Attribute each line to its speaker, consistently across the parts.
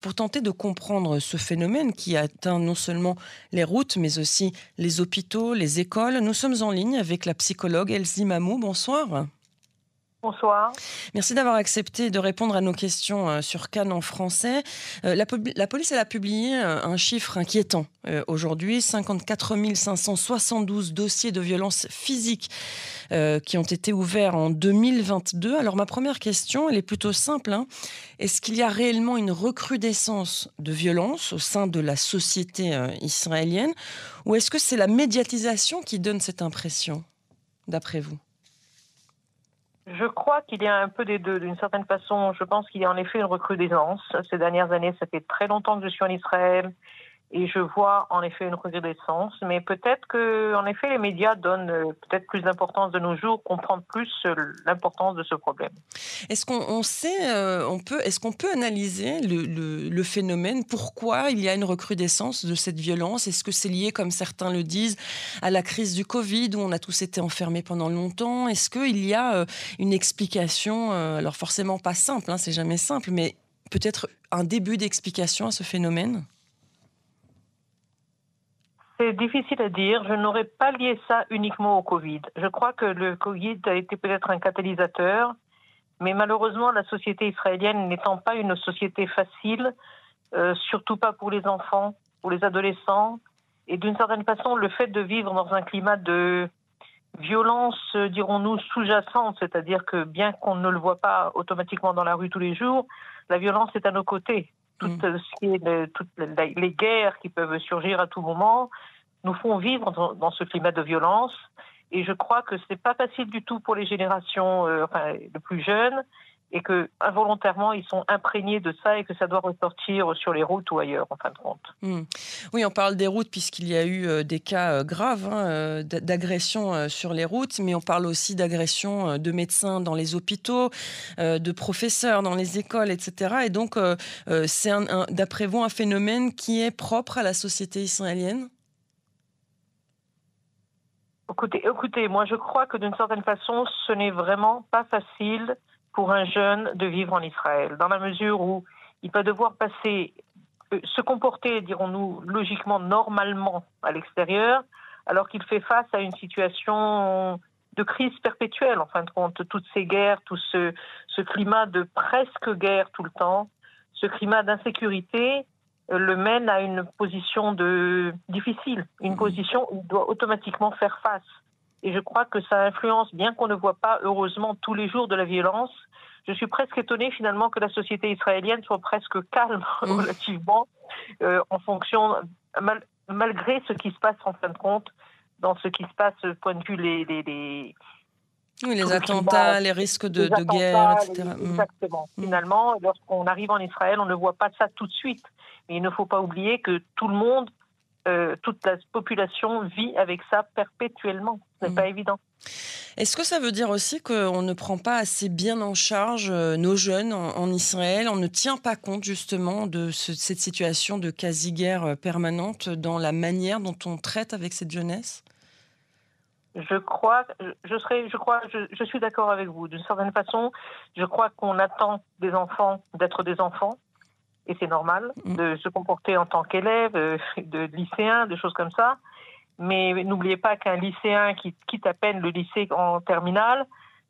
Speaker 1: Pour tenter de comprendre ce phénomène qui atteint non seulement les routes, mais aussi les hôpitaux, les écoles, nous sommes en ligne avec la psychologue Elsie Mamou. Bonsoir.
Speaker 2: Bonsoir.
Speaker 1: Merci d'avoir accepté de répondre à nos questions euh, sur Cannes en français. Euh, la, police a publié euh, un chiffre inquiétant aujourd'hui 54 572 dossiers de violence physique qui ont été ouverts en 2022. Alors ma première question, elle est plutôt simple. Hein. Est-ce qu'il y a réellement une recrudescence de violence au sein de la société israélienne? Ou est-ce que c'est la médiatisation qui donne cette impression, d'après vous?
Speaker 2: Je crois qu'il y a un peu des deux. D'une certaine façon, je pense qu'il y a en effet une recrudescence. Ces dernières années, ça fait très longtemps que je suis en Israël et je vois en effet une recrudescence, mais peut-être que, en effet, les médias donnent euh, peut-être plus d'importance de nos jours, comprennent plus euh, l'importance de ce problème.
Speaker 1: Est-ce qu'on sait, euh, on peut, est-ce qu'on peut analyser le, le, phénomène? Pourquoi il y a une recrudescence de cette violence? Est-ce que c'est lié, comme certains le disent, à la crise du Covid où on a tous été enfermés pendant longtemps? Est-ce qu'il y a une explication Alors forcément pas simple, hein, c'est jamais simple, mais peut-être un début d'explication à ce phénomène?
Speaker 2: C'est difficile à dire. Je n'aurais pas lié ça uniquement au Covid. Je crois que le Covid a été peut-être un catalyseur, mais malheureusement, la société israélienne n'étant pas une société facile, euh, surtout pas pour les enfants, pour les adolescents, et d'une certaine façon, le fait de vivre dans un climat de violence, dirons-nous, sous-jacente, c'est-à-dire que bien qu'on ne le voit pas automatiquement dans la rue tous les jours, la violence est à nos côtés. Mm. toutes les guerres qui peuvent surgir à tout moment nous font vivre dans, ce climat de violence. Et je crois que ce n'est pas facile du tout pour les générations euh, enfin, les plus jeunes et que involontairement ils sont imprégnés de ça et que ça doit ressortir sur les routes ou ailleurs en fin de compte.
Speaker 1: Mm. Oui, on parle des routes puisqu'il y a eu euh, des cas euh, graves hein, d'agression sur les routes, mais on parle aussi d'agression de médecins dans les hôpitaux, de professeurs dans les écoles, etc. Et donc c'est d'après vous un phénomène qui est propre à la société israélienne?
Speaker 2: Écoutez, écoutez, moi je crois que d'une certaine façon, ce n'est vraiment pas facile pour un jeune de vivre en Israël, dans la mesure où il va devoir passer, euh, se comporter, dirons-nous, logiquement, normalement à l'extérieur, alors qu'il fait face à une situation de crise perpétuelle, en fin de compte, toutes ces guerres, tout ce, ce climat de presque guerre tout le temps, ce climat d'insécurité le mène à une position de difficile, une mhm. position où il doit automatiquement faire face. Et je crois que ça influence, bien qu'on ne voit pas heureusement tous les jours de la violence, je suis presque étonnée finalement que la société israélienne soit presque calme mhm. relativement euh, en fonction, malgré ce qui se passe en fin de compte, dans ce qui se passe du point de vue les, les,
Speaker 1: oui, les attentats, les risques de, guerre, etc.
Speaker 2: Mm. Exactement. Mm. Finalement, lorsqu'on arrive en Israël, on ne voit pas ça tout de suite. Mais il ne faut pas oublier que tout le monde, euh, toute la population vit avec ça perpétuellement. Ce n'est mm. pas évident.
Speaker 1: Est-ce que ça veut dire aussi qu'on ne prend pas assez bien en charge euh, nos jeunes en, Israël? On ne tient pas compte justement de cette situation de quasi-guerre euh, permanente dans la manière dont on traite avec cette jeunesse?
Speaker 2: Je crois, je serais, je crois, je, suis d'accord avec vous. D'une certaine façon, je crois qu'on attend des enfants d'être des enfants, et c'est normal mm. de se comporter en tant qu'élève, euh, de lycéen, de choses comme ça. Mais n'oubliez pas qu'un lycéen qui quitte à peine le lycée en terminale,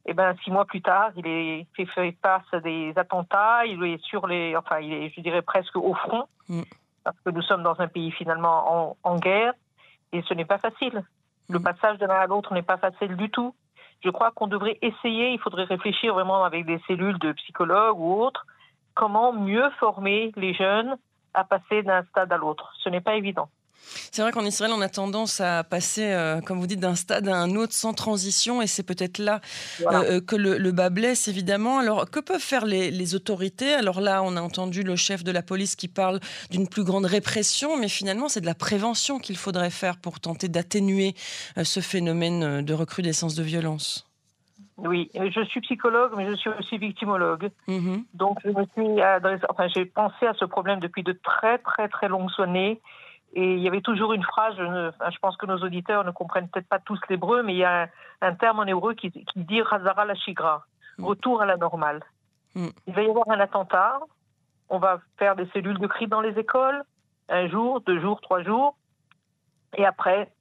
Speaker 2: eh ben six mois plus tard, il est fait, face à des attentats, il est sur les, enfin, il est, je dirais presque au front, mm. parce que nous sommes dans un pays finalement en guerre, et ce n'est pas facile. Le passage de l'un à l'autre n'est pas facile du tout. Je crois qu'on devrait essayer, il faudrait réfléchir vraiment avec des cellules de psychologues ou autres, comment mieux former les jeunes à passer d'un stade à l'autre. Ce n'est pas évident.
Speaker 1: C'est vrai qu'en Israël, on a tendance à passer, euh, comme vous dites, d'un stade à un autre sans transition, et c'est peut-être là euh, euh, que le, bas blesse, évidemment. Alors, que peuvent faire les, autorités? Alors là, on a entendu le chef de la police qui parle d'une plus grande répression, mais finalement, c'est de la prévention qu'il faudrait faire pour tenter d'atténuer ce phénomène de recrudescence de violence.
Speaker 2: Oui, je suis psychologue, mais je suis aussi victimologue. Mm-hmm. Donc, je me suis enfin, j'ai pensé à ce problème depuis de très, très, très longues années. Et il y avait toujours une phrase, je, pense que nos auditeurs ne comprennent peut-être pas tous l'hébreu, mais il y a un, terme en hébreu qui, dit Razara la shigra, mm. retour à la normale. Mm. Il va y avoir un attentat, on va faire des cellules de cri dans les écoles, un jour, deux jours, trois jours, et après,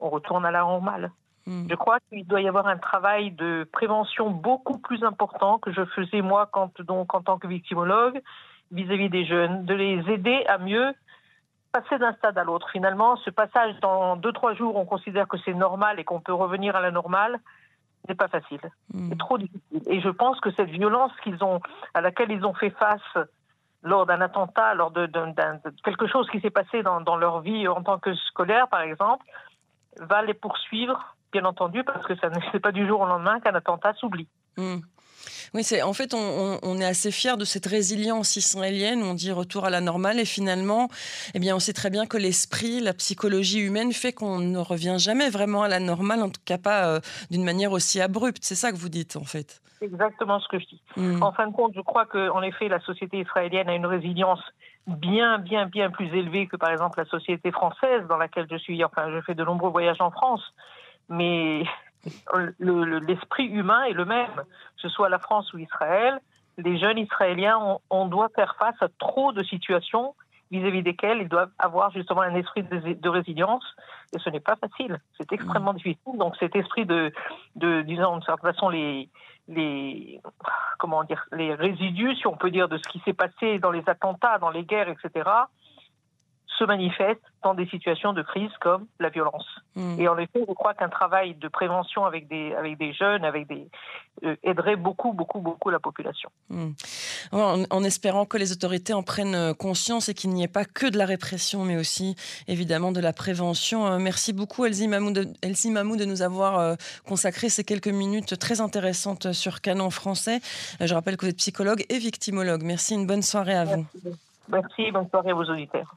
Speaker 2: on retourne à la normale. Hmm. Je crois qu'il doit y avoir un travail de prévention beaucoup plus important que je faisais moi quand, donc, en tant que victimologue vis-à-vis des jeunes, de les aider à mieux passer d'un stade à l'autre. Finalement, ce passage dans deux, trois jours, on considère que c'est normal et qu'on peut revenir à la normale, n'est pas facile. Hmm. C'est trop difficile. Et je pense que cette violence qu'ils ont, à laquelle ils ont fait face lors d'un attentat, lors de, quelque chose qui s'est passé dans, dans, leur vie en tant que scolaire, par exemple, va les poursuivre, bien entendu, parce que ce n'est pas du jour au lendemain qu'un attentat s'oublie.
Speaker 1: Hmm. Oui, c'est en fait on, est assez fier de cette résilience israélienne. On dit retour à la normale et finalement, eh bien, on sait très bien que l'esprit, la psychologie humaine fait qu'on ne revient jamais vraiment à la normale, en tout cas pas euh, d'une manière aussi abrupte. C'est ça que vous dites en fait.
Speaker 2: C'est exactement ce que je dis. Hmm. En fin de compte, je crois qu'en effet, la société israélienne a une résilience bien, bien, bien plus élevée que par exemple la société française dans laquelle je suis. Enfin, je fais de nombreux voyages en France, mais l'esprit humain est le même, que ce soit la France ou Israël. Les jeunes Israéliens, on, doit faire face à trop de situations vis-à-vis desquelles ils doivent avoir justement un esprit de, résilience. Et ce n'est pas facile. C'est extrêmement difficile. Donc cet esprit de, de disons, de certaine façon, les, les, comment dire, les résidus, si on peut dire, de ce qui s'est passé dans les attentats, dans les guerres, etc., se manifeste dans des situations de crise comme la violence. Hmm. Et en effet, je crois qu'un travail de prévention avec des, avec des jeunes avec des, euh, aiderait beaucoup, beaucoup, beaucoup la population.
Speaker 1: Hmm. En, espérant que les autorités en prennent euh, conscience et qu'il n'y ait pas que de la répression, mais aussi évidemment de la prévention. Euh, merci beaucoup Elsie Mamou de, Elsie Mamou de nous avoir consacré ces quelques minutes très intéressantes sur Canon français. Je rappelle que vous êtes psychologue et victimologue. Merci, une bonne soirée à vous.
Speaker 2: Merci, bonne soirée à vos auditeurs.